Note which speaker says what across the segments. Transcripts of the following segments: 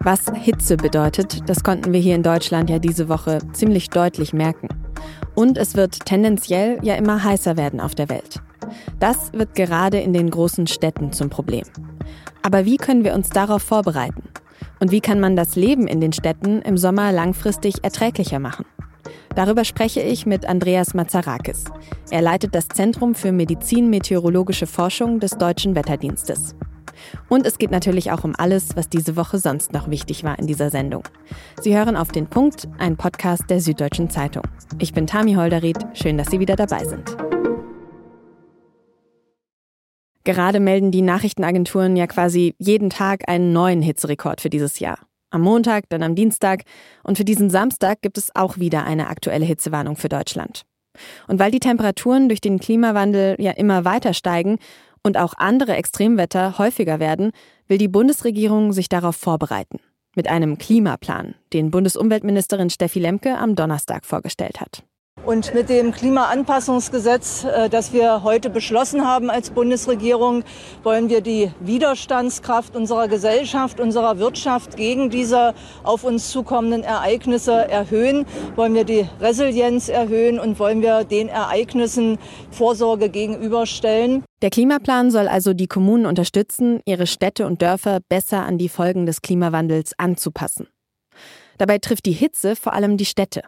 Speaker 1: Was Hitze bedeutet, das konnten wir hier in Deutschland ja diese Woche ziemlich deutlich merken. Und es wird tendenziell ja immer heißer werden auf der Welt. Das wird gerade in den großen Städten zum Problem. Aber wie können wir uns darauf vorbereiten? Und wie kann man das Leben in den Städten im Sommer langfristig erträglicher machen? Darüber spreche ich mit Andreas Mazarakis. Er leitet das Zentrum für Medizin-Meteorologische Forschung des Deutschen Wetterdienstes. Und es geht natürlich auch um alles, was diese Woche sonst noch wichtig war in dieser Sendung. Sie hören auf den Punkt, ein Podcast der Süddeutschen Zeitung. Ich bin Tami Holderried, schön, dass Sie wieder dabei sind. Gerade melden die Nachrichtenagenturen ja quasi jeden Tag einen neuen Hitzerekord für dieses Jahr. Am Montag, dann am Dienstag und für diesen Samstag gibt es auch wieder eine aktuelle Hitzewarnung für Deutschland. Und weil die Temperaturen durch den Klimawandel ja immer weiter steigen und auch andere Extremwetter häufiger werden, will die Bundesregierung sich darauf vorbereiten. Mit einem Klimaplan, den Bundesumweltministerin Steffi Lemke am Donnerstag vorgestellt hat.
Speaker 2: Und mit dem Klimaanpassungsgesetz, äh, das wir heute beschlossen haben als Bundesregierung, wollen wir die Widerstandskraft unserer Gesellschaft, unserer Wirtschaft gegen diese auf uns zukommenden Ereignisse erhöhen, wollen wir die Resilienz erhöhen und wollen wir den Ereignissen Vorsorge gegenüberstellen.
Speaker 1: Der Klimaplan soll also die Kommunen unterstützen, ihre Städte und Dörfer besser an die Folgen des Klimawandels anzupassen. Dabei trifft die Hitze vor allem die Städte.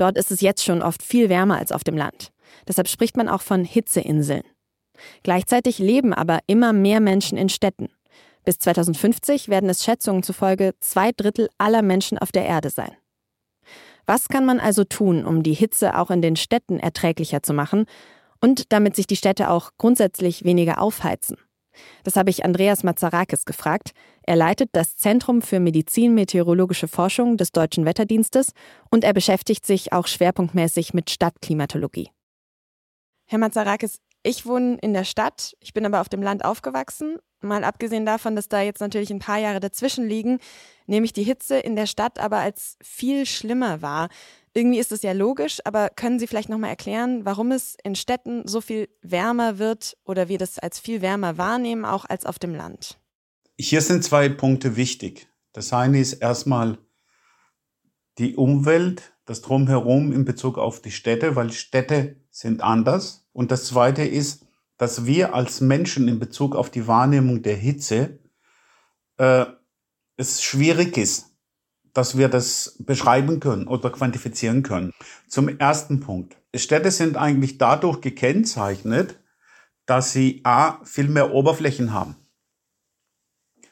Speaker 1: Dort ist es jetzt schon oft viel wärmer als auf dem Land. Deshalb spricht man auch von Hitzeinseln. Gleichzeitig leben aber immer mehr Menschen in Städten. Bis 2050 werden es Schätzungen zufolge zwei Drittel aller Menschen auf der Erde sein. Was kann man also tun, um die Hitze auch in den Städten erträglicher zu machen und damit sich die Städte auch grundsätzlich weniger aufheizen? Das habe ich Andreas Mazarakis gefragt. Er leitet das Zentrum für Medizin-Meteorologische Forschung des Deutschen Wetterdienstes und er beschäftigt sich auch schwerpunktmäßig mit Stadtklimatologie. Herr Mazarakis, ich wohne in der Stadt, ich bin aber auf dem Land aufgewachsen. Mal abgesehen davon, dass da jetzt natürlich ein paar Jahre dazwischen liegen, nehme ich die Hitze in der Stadt aber als viel schlimmer wahr. Irgendwie ist es ja logisch, aber können Sie vielleicht nochmal erklären, warum es in Städten so viel wärmer wird oder wir das als viel wärmer wahrnehmen, auch als auf dem Land?
Speaker 3: Hier sind zwei Punkte wichtig. Das eine ist erstmal die Umwelt, das Drumherum in Bezug auf die Städte, weil Städte sind anders. Und das zweite ist, dass wir als Menschen in Bezug auf die Wahrnehmung der Hitze äh, es schwierig ist, dass wir das beschreiben können oder quantifizieren können. Zum ersten Punkt. Städte sind eigentlich dadurch gekennzeichnet, dass sie A, viel mehr Oberflächen haben.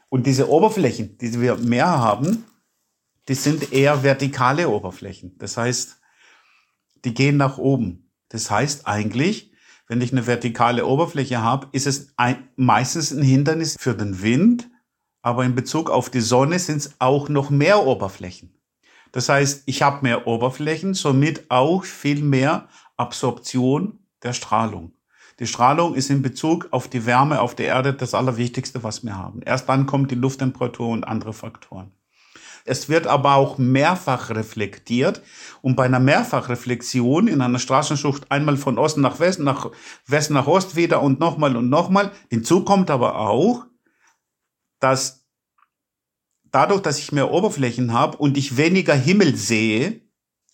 Speaker 3: Und diese Oberflächen, die wir mehr haben, die sind eher vertikale Oberflächen. Das heißt, die gehen nach oben. Das heißt eigentlich, wenn ich eine vertikale Oberfläche habe, ist es ein, meistens ein Hindernis für den Wind, aber in Bezug auf die Sonne sind es auch noch mehr Oberflächen. Das heißt, ich habe mehr Oberflächen, somit auch viel mehr Absorption der Strahlung. Die Strahlung ist in Bezug auf die Wärme auf der Erde das Allerwichtigste, was wir haben. Erst dann kommt die Lufttemperatur und andere Faktoren. Es wird aber auch mehrfach reflektiert. Und bei einer Mehrfachreflexion in einer Straßenschucht einmal von Osten nach Westen, nach Westen nach Ost wieder und nochmal und nochmal. Hinzu kommt aber auch, dass dadurch, dass ich mehr Oberflächen habe und ich weniger Himmel sehe,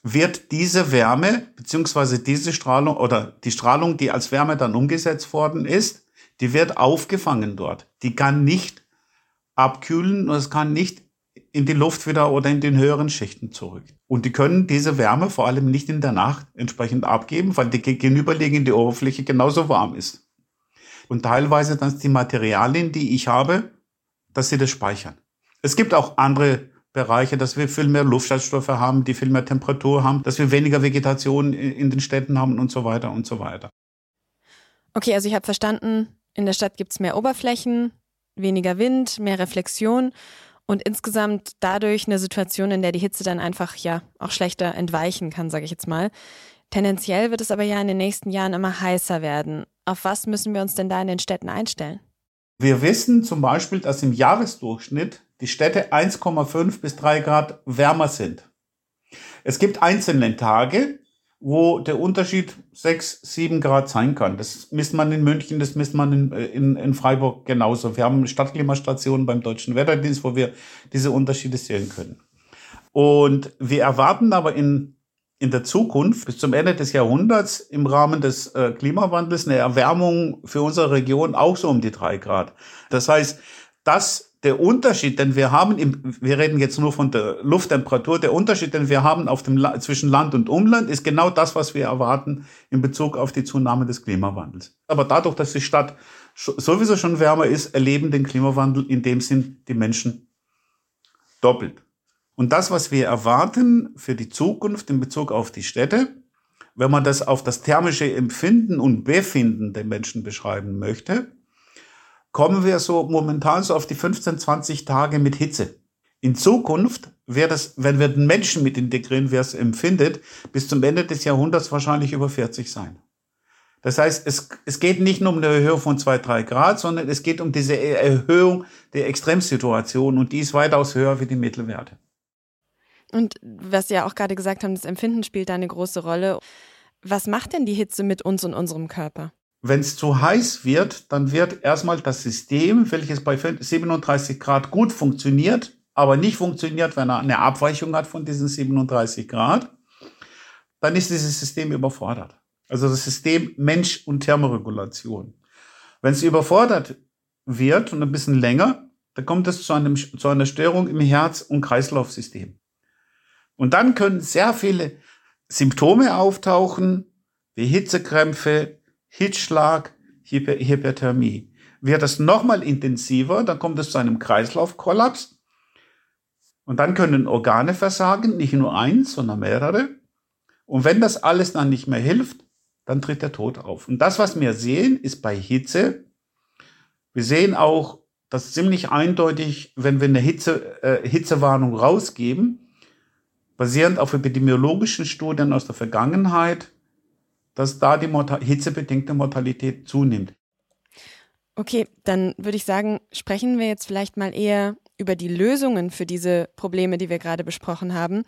Speaker 3: wird diese Wärme beziehungsweise diese Strahlung oder die Strahlung, die als Wärme dann umgesetzt worden ist, die wird aufgefangen dort. Die kann nicht abkühlen und es kann nicht in die Luft wieder oder in den höheren Schichten zurück. Und die können diese Wärme vor allem nicht in der Nacht entsprechend abgeben, weil die gegenüberliegende Oberfläche genauso warm ist. Und teilweise dann die Materialien, die ich habe, dass sie das speichern. Es gibt auch andere Bereiche, dass wir viel mehr Luftschadstoffe haben, die viel mehr Temperatur haben, dass wir weniger Vegetation in den Städten haben und so weiter und so weiter.
Speaker 1: Okay, also ich habe verstanden, in der Stadt gibt es mehr Oberflächen, weniger Wind, mehr Reflexion und insgesamt dadurch eine Situation, in der die Hitze dann einfach ja auch schlechter entweichen kann, sage ich jetzt mal. Tendenziell wird es aber ja in den nächsten Jahren immer heißer werden. Auf was müssen wir uns denn da in den Städten einstellen?
Speaker 3: Wir wissen zum Beispiel, dass im Jahresdurchschnitt die Städte 1,5 bis 3 Grad wärmer sind. Es gibt einzelne Tage, wo der Unterschied sechs, sieben Grad sein kann. Das misst man in München, das misst man in, in, in Freiburg genauso. Wir haben Stadtklimastationen beim Deutschen Wetterdienst, wo wir diese Unterschiede sehen können. Und wir erwarten aber in, in der Zukunft bis zum Ende des Jahrhunderts im Rahmen des äh, Klimawandels eine Erwärmung für unsere Region auch so um die drei Grad. Das heißt, dass der Unterschied, den wir haben, im, wir reden jetzt nur von der Lufttemperatur, der Unterschied, den wir haben auf dem, zwischen Land und Umland, ist genau das, was wir erwarten in Bezug auf die Zunahme des Klimawandels. Aber dadurch, dass die Stadt sowieso schon wärmer ist, erleben den Klimawandel in dem Sinn die Menschen doppelt. Und das, was wir erwarten für die Zukunft in Bezug auf die Städte, wenn man das auf das thermische Empfinden und Befinden der Menschen beschreiben möchte, kommen wir so momentan so auf die 15, 20 Tage mit Hitze. In Zukunft wäre das, wenn wir den Menschen mit integrieren, wer es empfindet, bis zum Ende des Jahrhunderts wahrscheinlich über 40 sein. Das heißt, es, es geht nicht nur um eine Erhöhung von zwei, drei Grad, sondern es geht um diese Erhöhung der Extremsituation und die ist weitaus höher wie die Mittelwerte.
Speaker 1: Und was Sie ja auch gerade gesagt haben, das Empfinden spielt da eine große Rolle. Was macht denn die Hitze mit uns und unserem Körper?
Speaker 3: Wenn es zu heiß wird, dann wird erstmal das System, welches bei 37 Grad gut funktioniert, aber nicht funktioniert, wenn er eine Abweichung hat von diesen 37 Grad, dann ist dieses System überfordert. Also das System Mensch- und Thermoregulation. Wenn es überfordert wird und ein bisschen länger, dann kommt es zu, einem, zu einer Störung im Herz- und Kreislaufsystem. Und dann können sehr viele Symptome auftauchen, wie Hitzekrämpfe, Hitzschlag, Hyper Hyperthermie. Wird es nochmal intensiver, dann kommt es zu einem Kreislaufkollaps. Und dann können Organe versagen, nicht nur eins, sondern mehrere. Und wenn das alles dann nicht mehr hilft, dann tritt der Tod auf. Und das, was wir sehen, ist bei Hitze. Wir sehen auch, dass ziemlich eindeutig, wenn wir eine Hitze, äh, Hitzewarnung rausgeben, basierend auf epidemiologischen Studien aus der Vergangenheit, dass da die Mortal hitzebedingte Mortalität zunimmt.
Speaker 1: Okay, dann würde ich sagen, sprechen wir jetzt vielleicht mal eher über die Lösungen für diese Probleme, die wir gerade besprochen haben.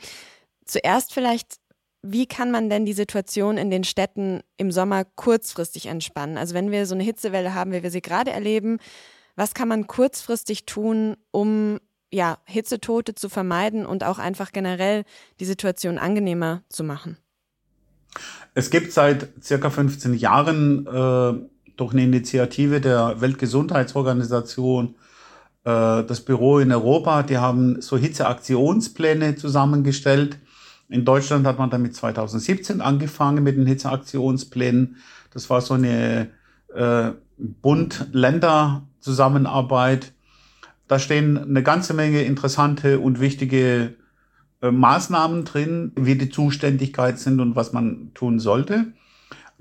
Speaker 1: Zuerst vielleicht, wie kann man denn die Situation in den Städten im Sommer kurzfristig entspannen? Also wenn wir so eine Hitzewelle haben, wie wir sie gerade erleben, was kann man kurzfristig tun, um ja, Hitzetote zu vermeiden und auch einfach generell die Situation angenehmer zu machen?
Speaker 3: Es gibt seit circa 15 Jahren äh, durch eine Initiative der Weltgesundheitsorganisation äh, das Büro in Europa, die haben so Hitzeaktionspläne zusammengestellt. In Deutschland hat man damit 2017 angefangen mit den Hitzeaktionsplänen. Das war so eine äh, Bund-Länder-Zusammenarbeit. Da stehen eine ganze Menge interessante und wichtige Maßnahmen drin, wie die Zuständigkeit sind und was man tun sollte.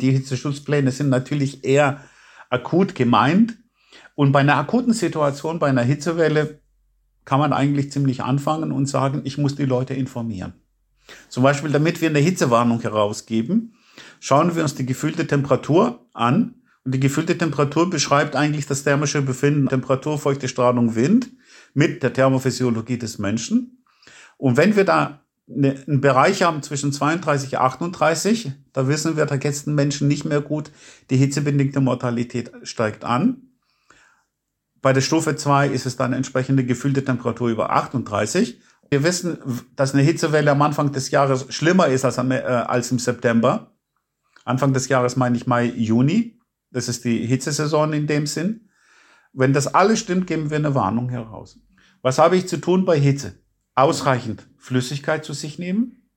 Speaker 3: Die Hitzeschutzpläne sind natürlich eher akut gemeint. Und bei einer akuten Situation, bei einer Hitzewelle, kann man eigentlich ziemlich anfangen und sagen, ich muss die Leute informieren. Zum Beispiel, damit wir eine Hitzewarnung herausgeben, schauen wir uns die gefühlte Temperatur an. Und die gefühlte Temperatur beschreibt eigentlich das thermische Befinden, Temperatur, Feuchte Strahlung, Wind mit der Thermophysiologie des Menschen. Und wenn wir da ne, einen Bereich haben zwischen 32 und 38, da wissen wir, da geht den Menschen nicht mehr gut. Die hitzebedingte Mortalität steigt an. Bei der Stufe 2 ist es dann entsprechende gefühlte Temperatur über 38. Wir wissen, dass eine Hitzewelle am Anfang des Jahres schlimmer ist als, äh, als im September. Anfang des Jahres meine ich Mai, Juni. Das ist die Hitzesaison in dem Sinn. Wenn das alles stimmt, geben wir eine Warnung heraus. Was habe ich zu tun bei Hitze? Ausreichend Flüssigkeit zu sich nehmen,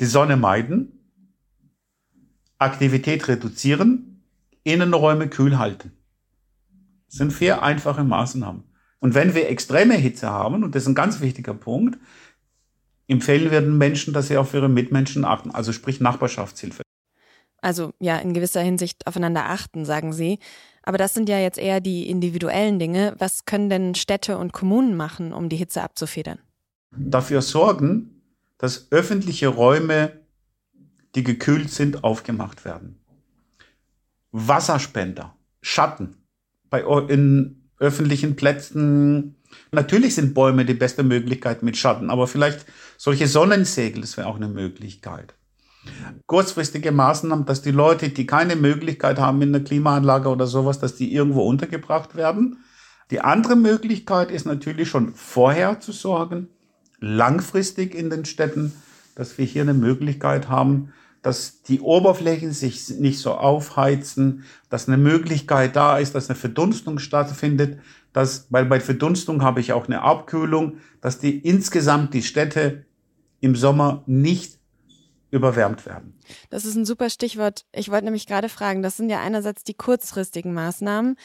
Speaker 3: die Sonne meiden, Aktivität reduzieren, Innenräume kühl halten. Das sind vier einfache Maßnahmen. Und wenn wir extreme Hitze haben, und das ist ein ganz wichtiger Punkt, empfehlen wir den Menschen, dass sie auf ihre Mitmenschen achten, also sprich Nachbarschaftshilfe.
Speaker 1: Also ja, in gewisser Hinsicht aufeinander achten, sagen Sie. Aber das sind ja jetzt eher die individuellen Dinge. Was können denn Städte und Kommunen machen, um die Hitze abzufedern?
Speaker 3: Dafür sorgen, dass öffentliche Räume, die gekühlt sind, aufgemacht werden. Wasserspender, Schatten bei, in öffentlichen Plätzen. Natürlich sind Bäume die beste Möglichkeit mit Schatten, aber vielleicht solche Sonnensegel, das wäre auch eine Möglichkeit. kurzfristige Maßnahmen, dass die Leute, die keine Möglichkeit haben in einer Klimaanlage oder sowas, dass die irgendwo untergebracht werden. Die andere Möglichkeit ist natürlich schon vorher zu sorgen, langfristig in den Städten, dass wir hier eine Möglichkeit haben, dass die Oberflächen sich nicht so aufheizen, dass eine Möglichkeit da ist, dass eine Verdunstung stattfindet, dass, weil bei Verdunstung habe ich auch eine Abkühlung, dass die insgesamt die Städte im Sommer nicht überwärmt werden.
Speaker 1: Das ist ein super Stichwort. Ich wollte nämlich gerade fragen, das sind ja einerseits die kurzfristigen Maßnahmen.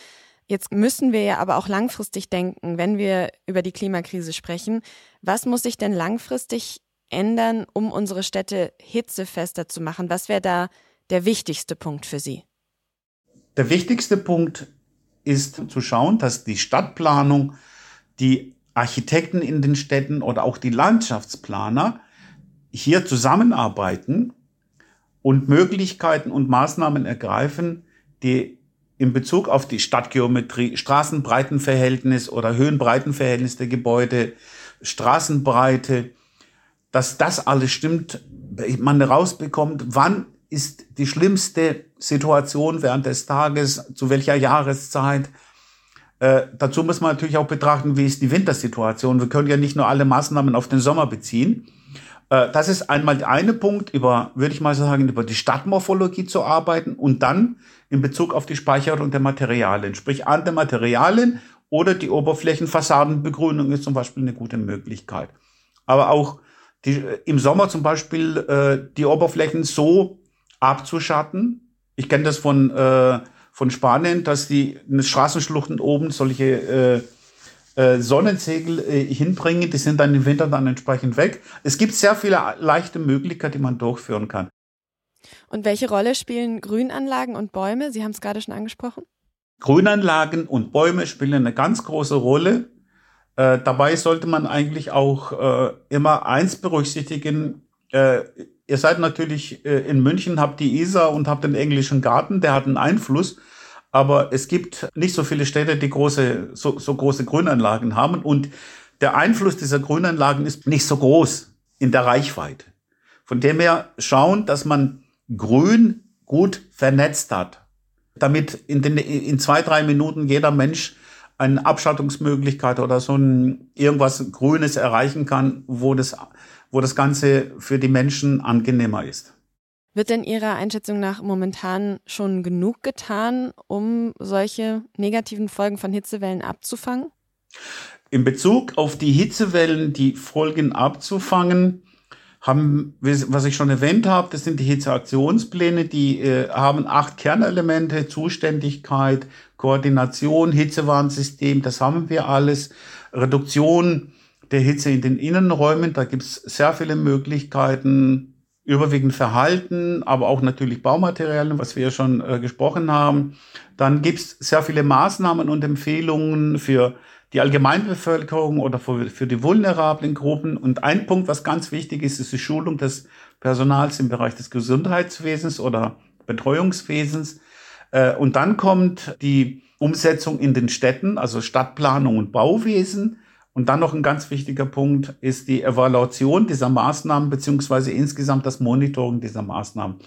Speaker 1: Jetzt müssen wir ja aber auch langfristig denken, wenn wir über die Klimakrise sprechen. Was muss sich denn langfristig ändern, um unsere Städte hitzefester zu machen? Was wäre da der wichtigste Punkt für Sie?
Speaker 3: Der wichtigste Punkt ist zu schauen, dass die Stadtplanung, die Architekten in den Städten oder auch die Landschaftsplaner hier zusammenarbeiten und Möglichkeiten und Maßnahmen ergreifen, die in Bezug auf die Stadtgeometrie, Straßenbreitenverhältnis oder Höhenbreitenverhältnis der Gebäude, Straßenbreite, dass das alles stimmt, man rausbekommt, wann ist die schlimmste Situation während des Tages, zu welcher Jahreszeit. Äh, dazu muss man natürlich auch betrachten, wie ist die Wintersituation. Wir können ja nicht nur alle Maßnahmen auf den Sommer beziehen. Äh, das ist einmal der eine Punkt, über, würde ich mal sagen, über die Stadtmorphologie zu arbeiten und dann in Bezug auf die Speicherung der Materialien, sprich an der Materialien oder die Oberflächenfassadenbegrünung ist zum Beispiel eine gute Möglichkeit. Aber auch die, im Sommer zum Beispiel äh, die Oberflächen so abzuschatten. Ich kenne das von, äh, von Spanien, dass die in Straßenschluchten oben solche äh, äh, Sonnensegel äh, hinbringen. Die sind dann im Winter dann entsprechend weg. Es gibt sehr viele leichte Möglichkeiten, die man durchführen kann.
Speaker 1: Und welche Rolle spielen Grünanlagen und Bäume? Sie haben es gerade schon angesprochen.
Speaker 3: Grünanlagen und Bäume spielen eine ganz große Rolle. Äh, dabei sollte man eigentlich auch äh, immer eins berücksichtigen. Äh, ihr seid natürlich äh, in München, habt die Isar und habt den englischen Garten, der hat einen Einfluss. Aber es gibt nicht so viele Städte, die große, so, so große Grünanlagen haben. Und der Einfluss dieser Grünanlagen ist nicht so groß in der Reichweite. Von dem her schauen, dass man Grün gut vernetzt hat, damit in, den, in zwei, drei Minuten jeder Mensch eine Abschattungsmöglichkeit oder so ein irgendwas Grünes erreichen kann, wo das, wo das Ganze für die Menschen angenehmer ist.
Speaker 1: Wird denn Ihrer Einschätzung nach momentan schon genug getan, um solche negativen Folgen von Hitzewellen abzufangen?
Speaker 3: In Bezug auf die Hitzewellen, die Folgen abzufangen, haben, was ich schon erwähnt habe, das sind die Hitzeaktionspläne, die äh, haben acht Kernelemente, Zuständigkeit, Koordination, Hitzewarnsystem, das haben wir alles. Reduktion der Hitze in den Innenräumen, da gibt's sehr viele Möglichkeiten, überwiegend Verhalten, aber auch natürlich Baumaterialien, was wir ja schon äh, gesprochen haben. Dann gibt's sehr viele Maßnahmen und Empfehlungen für die Allgemeinbevölkerung oder für, für die vulnerablen Gruppen. Und ein Punkt, was ganz wichtig ist, ist die Schulung des Personals im Bereich des Gesundheitswesens oder Betreuungswesens. Äh, und dann kommt die Umsetzung in den Städten, also Stadtplanung und Bauwesen. Und dann noch ein ganz wichtiger Punkt ist die Evaluation dieser Maßnahmen beziehungsweise insgesamt das Monitoring dieser Maßnahmen.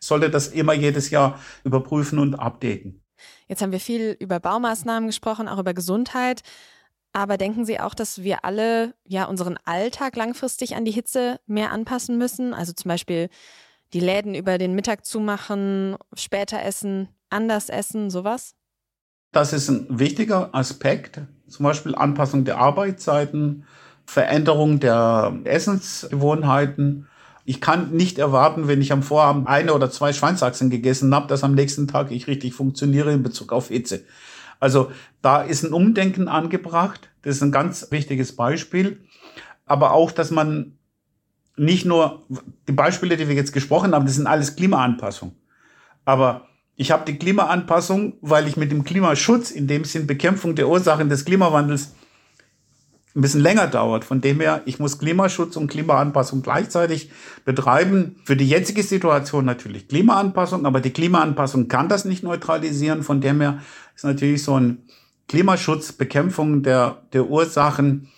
Speaker 3: Sollte das immer jedes Jahr überprüfen und updaten.
Speaker 1: Jetzt haben wir viel über Baumaßnahmen gesprochen, auch über Gesundheit. Aber denken Sie auch, dass wir alle ja unseren Alltag langfristig an die Hitze mehr anpassen müssen? Also zum Beispiel die Läden über den Mittag zumachen, später essen, anders essen, sowas?
Speaker 3: Das ist ein wichtiger Aspekt. Zum Beispiel Anpassung der Arbeitszeiten, Veränderung der Essensgewohnheiten. Ich kann nicht erwarten, wenn ich am Vorabend eine oder zwei Schweinsachsen gegessen habe, dass am nächsten Tag ich richtig funktioniere in Bezug auf Hitze. Also da ist ein Umdenken angebracht. Das ist ein ganz wichtiges Beispiel. Aber auch, dass man nicht nur die Beispiele, die wir jetzt gesprochen haben, das sind alles Klimaanpassung. Aber ich habe die Klimaanpassung, weil ich mit dem Klimaschutz, in dem Sinn Bekämpfung der Ursachen des Klimawandels, ein bisschen länger dauert. Von dem her, ich muss Klimaschutz und Klimaanpassung gleichzeitig betreiben. Für die jetzige Situation natürlich Klimaanpassung, aber die Klimaanpassung kann das nicht neutralisieren. Von dem her ist natürlich so ein Klimaschutz, Bekämpfung der, der Ursachen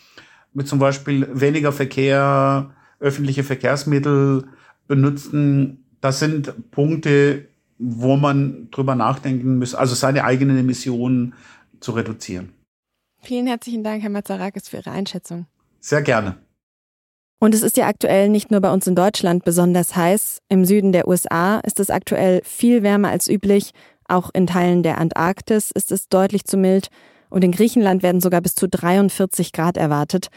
Speaker 3: mit zum Beispiel weniger Verkehr, öffentliche Verkehrsmittel, benutzen, das sind Punkte, wo man drüber nachdenken muss, also seine eigenen Emissionen zu reduzieren.
Speaker 1: Vielen herzlichen Dank, Herr Mazarakis, für Ihre Einschätzung.
Speaker 3: Sehr gerne.
Speaker 1: Und es ist ja aktuell nicht nur bei uns in Deutschland besonders heiß. Im Süden der USA ist es aktuell viel wärmer als üblich. Auch in Teilen der Antarktis ist es deutlich zu mild. Und in Griechenland werden sogar bis zu 43 Grad erwartet.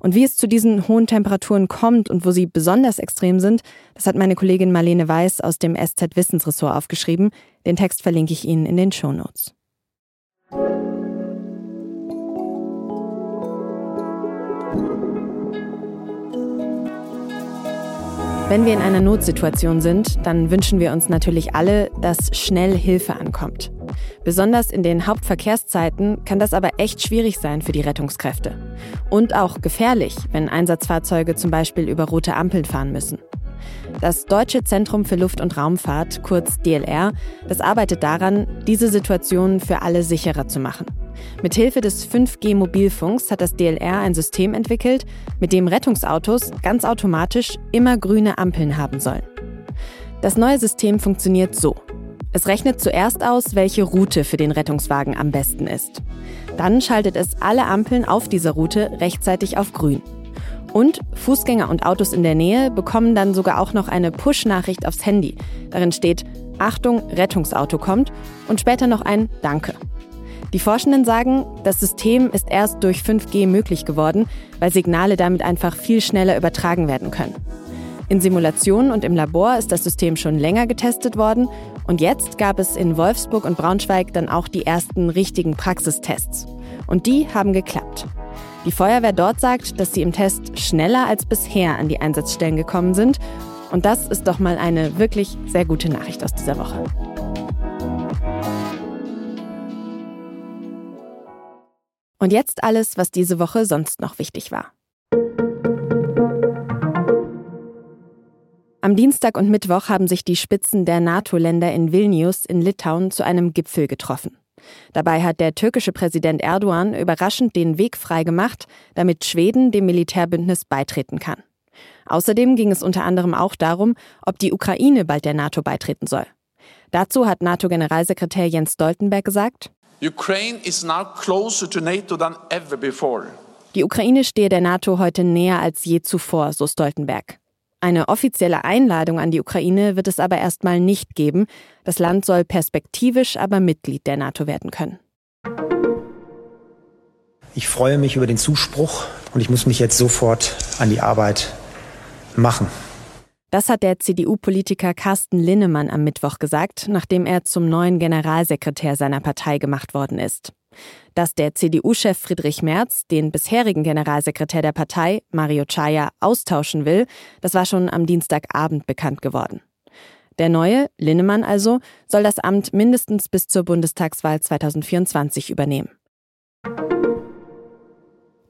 Speaker 1: Und wie es zu diesen hohen Temperaturen kommt und wo sie besonders extrem sind, das hat meine Kollegin Marlene Weiß aus dem SZ Wissensressort aufgeschrieben. Den Text verlinke ich Ihnen in den Show Wenn wir in einer Notsituation sind, dann wünschen wir uns natürlich alle, dass schnell Hilfe ankommt. Besonders in den Hauptverkehrszeiten kann das aber echt schwierig sein für die Rettungskräfte. Und auch gefährlich, wenn Einsatzfahrzeuge zum Beispiel über rote Ampeln fahren müssen. Das Deutsche Zentrum für Luft- und Raumfahrt, kurz DLR, das arbeitet daran, diese Situation für alle sicherer zu machen. Mithilfe des 5G-Mobilfunks hat das DLR ein System entwickelt, mit dem Rettungsautos ganz automatisch immer grüne Ampeln haben sollen. Das neue System funktioniert so. Es rechnet zuerst aus, welche Route für den Rettungswagen am besten ist. Dann schaltet es alle Ampeln auf dieser Route rechtzeitig auf grün. Und Fußgänger und Autos in der Nähe bekommen dann sogar auch noch eine Push-Nachricht aufs Handy. Darin steht, Achtung, Rettungsauto kommt und später noch ein Danke. Die Forschenden sagen, das System ist erst durch 5G möglich geworden, weil Signale damit einfach viel schneller übertragen werden können. In Simulationen und im Labor ist das System schon länger getestet worden und jetzt gab es in Wolfsburg und Braunschweig dann auch die ersten richtigen Praxistests. Und die haben geklappt. Die Feuerwehr dort sagt, dass sie im Test schneller als bisher an die Einsatzstellen gekommen sind. Und das ist doch mal eine wirklich sehr gute Nachricht aus dieser Woche. Und jetzt alles, was diese Woche sonst noch wichtig war. Am Dienstag und Mittwoch haben sich die Spitzen der NATO-Länder in Vilnius in Litauen zu einem Gipfel getroffen. Dabei hat der türkische Präsident Erdogan überraschend den Weg freigemacht, damit Schweden dem Militärbündnis beitreten kann. Außerdem ging es unter anderem auch darum, ob die Ukraine bald der NATO beitreten soll. Dazu hat NATO-Generalsekretär Jens Stoltenberg gesagt, Ukraine is now closer to NATO than ever before. Die Ukraine stehe der NATO heute näher als je zuvor, so Stoltenberg. Eine offizielle Einladung an die Ukraine wird es aber erstmal nicht geben. Das Land soll perspektivisch aber Mitglied der NATO werden können.
Speaker 4: Ich freue mich über den Zuspruch und ich muss mich jetzt sofort an die Arbeit machen.
Speaker 1: Das hat der CDU-Politiker Carsten Linnemann am Mittwoch gesagt, nachdem er zum neuen Generalsekretär seiner Partei gemacht worden ist. Dass der CDU-Chef Friedrich Merz den bisherigen Generalsekretär der Partei, Mario Chaya, austauschen will, das war schon am Dienstagabend bekannt geworden. Der neue, Linnemann also, soll das Amt mindestens bis zur Bundestagswahl 2024 übernehmen.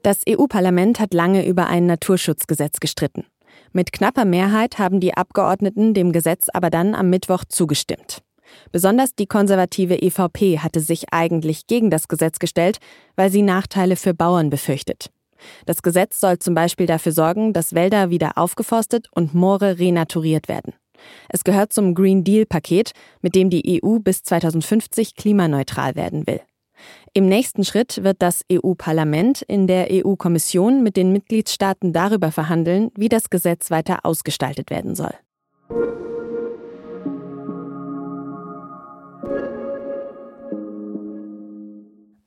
Speaker 1: Das EU-Parlament hat lange über ein Naturschutzgesetz gestritten. Mit knapper Mehrheit haben die Abgeordneten dem Gesetz aber dann am Mittwoch zugestimmt. Besonders die konservative EVP hatte sich eigentlich gegen das Gesetz gestellt, weil sie Nachteile für Bauern befürchtet. Das Gesetz soll zum Beispiel dafür sorgen, dass Wälder wieder aufgeforstet und Moore renaturiert werden. Es gehört zum Green Deal-Paket, mit dem die EU bis 2050 klimaneutral werden will. Im nächsten Schritt wird das EU-Parlament in der EU-Kommission mit den Mitgliedstaaten darüber verhandeln, wie das Gesetz weiter ausgestaltet werden soll.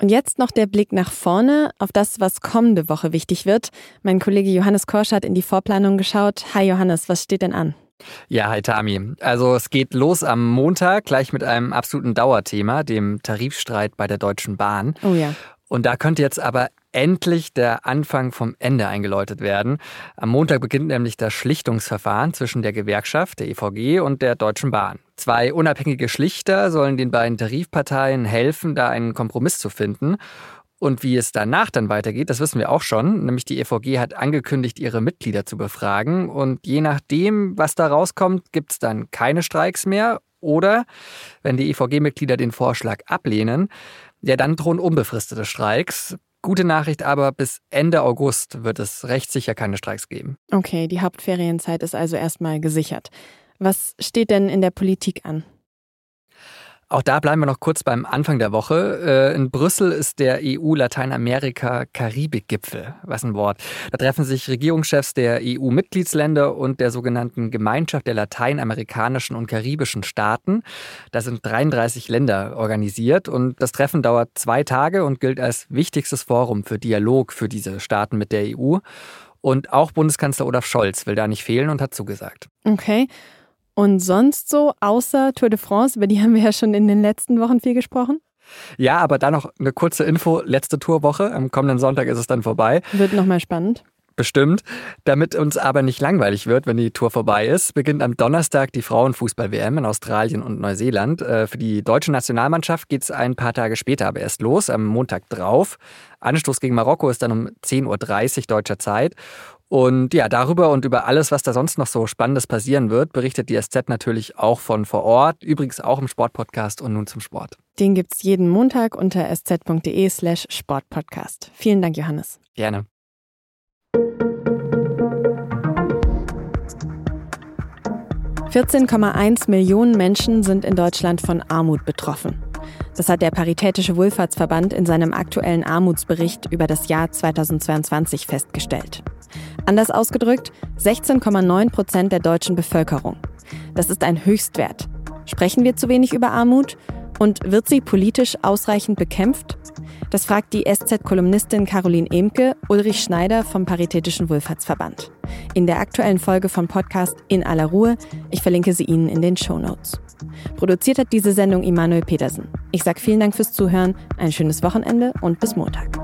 Speaker 1: Und jetzt noch der Blick nach vorne auf das, was kommende Woche wichtig wird. Mein Kollege Johannes Korsch hat in die Vorplanung geschaut. Hi Johannes, was steht denn an?
Speaker 5: Ja, hi Tami. Also es geht los am Montag gleich mit einem absoluten Dauerthema, dem Tarifstreit bei der Deutschen Bahn.
Speaker 1: Oh ja.
Speaker 5: Und da könnte jetzt aber endlich der Anfang vom Ende eingeläutet werden. Am Montag beginnt nämlich das Schlichtungsverfahren zwischen der Gewerkschaft, der EVG und der Deutschen Bahn. Zwei unabhängige Schlichter sollen den beiden Tarifparteien helfen, da einen Kompromiss zu finden. Und wie es danach dann weitergeht, das wissen wir auch schon. Nämlich die EVG hat angekündigt, ihre Mitglieder zu befragen. Und je nachdem, was da rauskommt, gibt es dann keine Streiks mehr. Oder wenn die EVG-Mitglieder den Vorschlag ablehnen, ja, dann drohen unbefristete Streiks. Gute Nachricht aber, bis Ende August wird es recht sicher keine Streiks geben.
Speaker 1: Okay, die Hauptferienzeit ist also erstmal gesichert. Was steht denn in der Politik an?
Speaker 5: Auch da bleiben wir noch kurz beim Anfang der Woche. Äh, in Brüssel ist der EU-Lateinamerika-Karibik-Gipfel. Was ein Wort. Da treffen sich Regierungschefs der EU-Mitgliedsländer und der sogenannten Gemeinschaft der lateinamerikanischen und karibischen Staaten. Da sind 33 Länder organisiert und das Treffen dauert zwei Tage und gilt als wichtigstes Forum für Dialog für diese Staaten mit der EU. Und auch Bundeskanzler Olaf Scholz will da nicht fehlen und hat zugesagt.
Speaker 1: Okay. Und sonst so, außer Tour de France, über die haben wir ja schon in den letzten Wochen viel gesprochen?
Speaker 5: Ja, aber da noch eine kurze Info. Letzte Tourwoche. Am kommenden Sonntag ist es dann vorbei.
Speaker 1: Wird nochmal spannend.
Speaker 5: Bestimmt. Damit uns aber nicht langweilig wird, wenn die Tour vorbei ist, beginnt am Donnerstag die Frauenfußball-WM in Australien und Neuseeland. Äh, für die deutsche Nationalmannschaft geht es ein paar Tage später aber erst los, am Montag drauf. Anstoß gegen Marokko ist dann um 10.30 Uhr deutscher Zeit. Und ja, darüber und über alles, was da sonst noch so Spannendes passieren wird, berichtet die SZ natürlich auch von vor Ort, übrigens auch im Sportpodcast und nun zum Sport.
Speaker 1: Den gibt's jeden Montag unter sz.de slash Sportpodcast. Vielen Dank, Johannes.
Speaker 5: Gerne.
Speaker 1: ...14,1 Millionen Menschen sind in Deutschland von Armut betroffen. Das hat der Paritätische Wohlfahrtsverband in seinem aktuellen Armutsbericht über das Jahr 2022 festgestellt. Anders ausgedrückt, 16,9 Prozent der deutschen Bevölkerung. Das ist ein Höchstwert. Sprechen wir zu wenig über Armut? Und wird sie politisch ausreichend bekämpft? Das fragt die SZ-Kolumnistin Caroline Emke Ulrich Schneider vom Paritätischen Wohlfahrtsverband. In der aktuellen Folge vom Podcast In aller Ruhe. Ich verlinke sie Ihnen in den Show Notes. Produziert hat diese Sendung Immanuel Petersen. Ich sage vielen Dank fürs Zuhören, ein schönes Wochenende und bis Montag.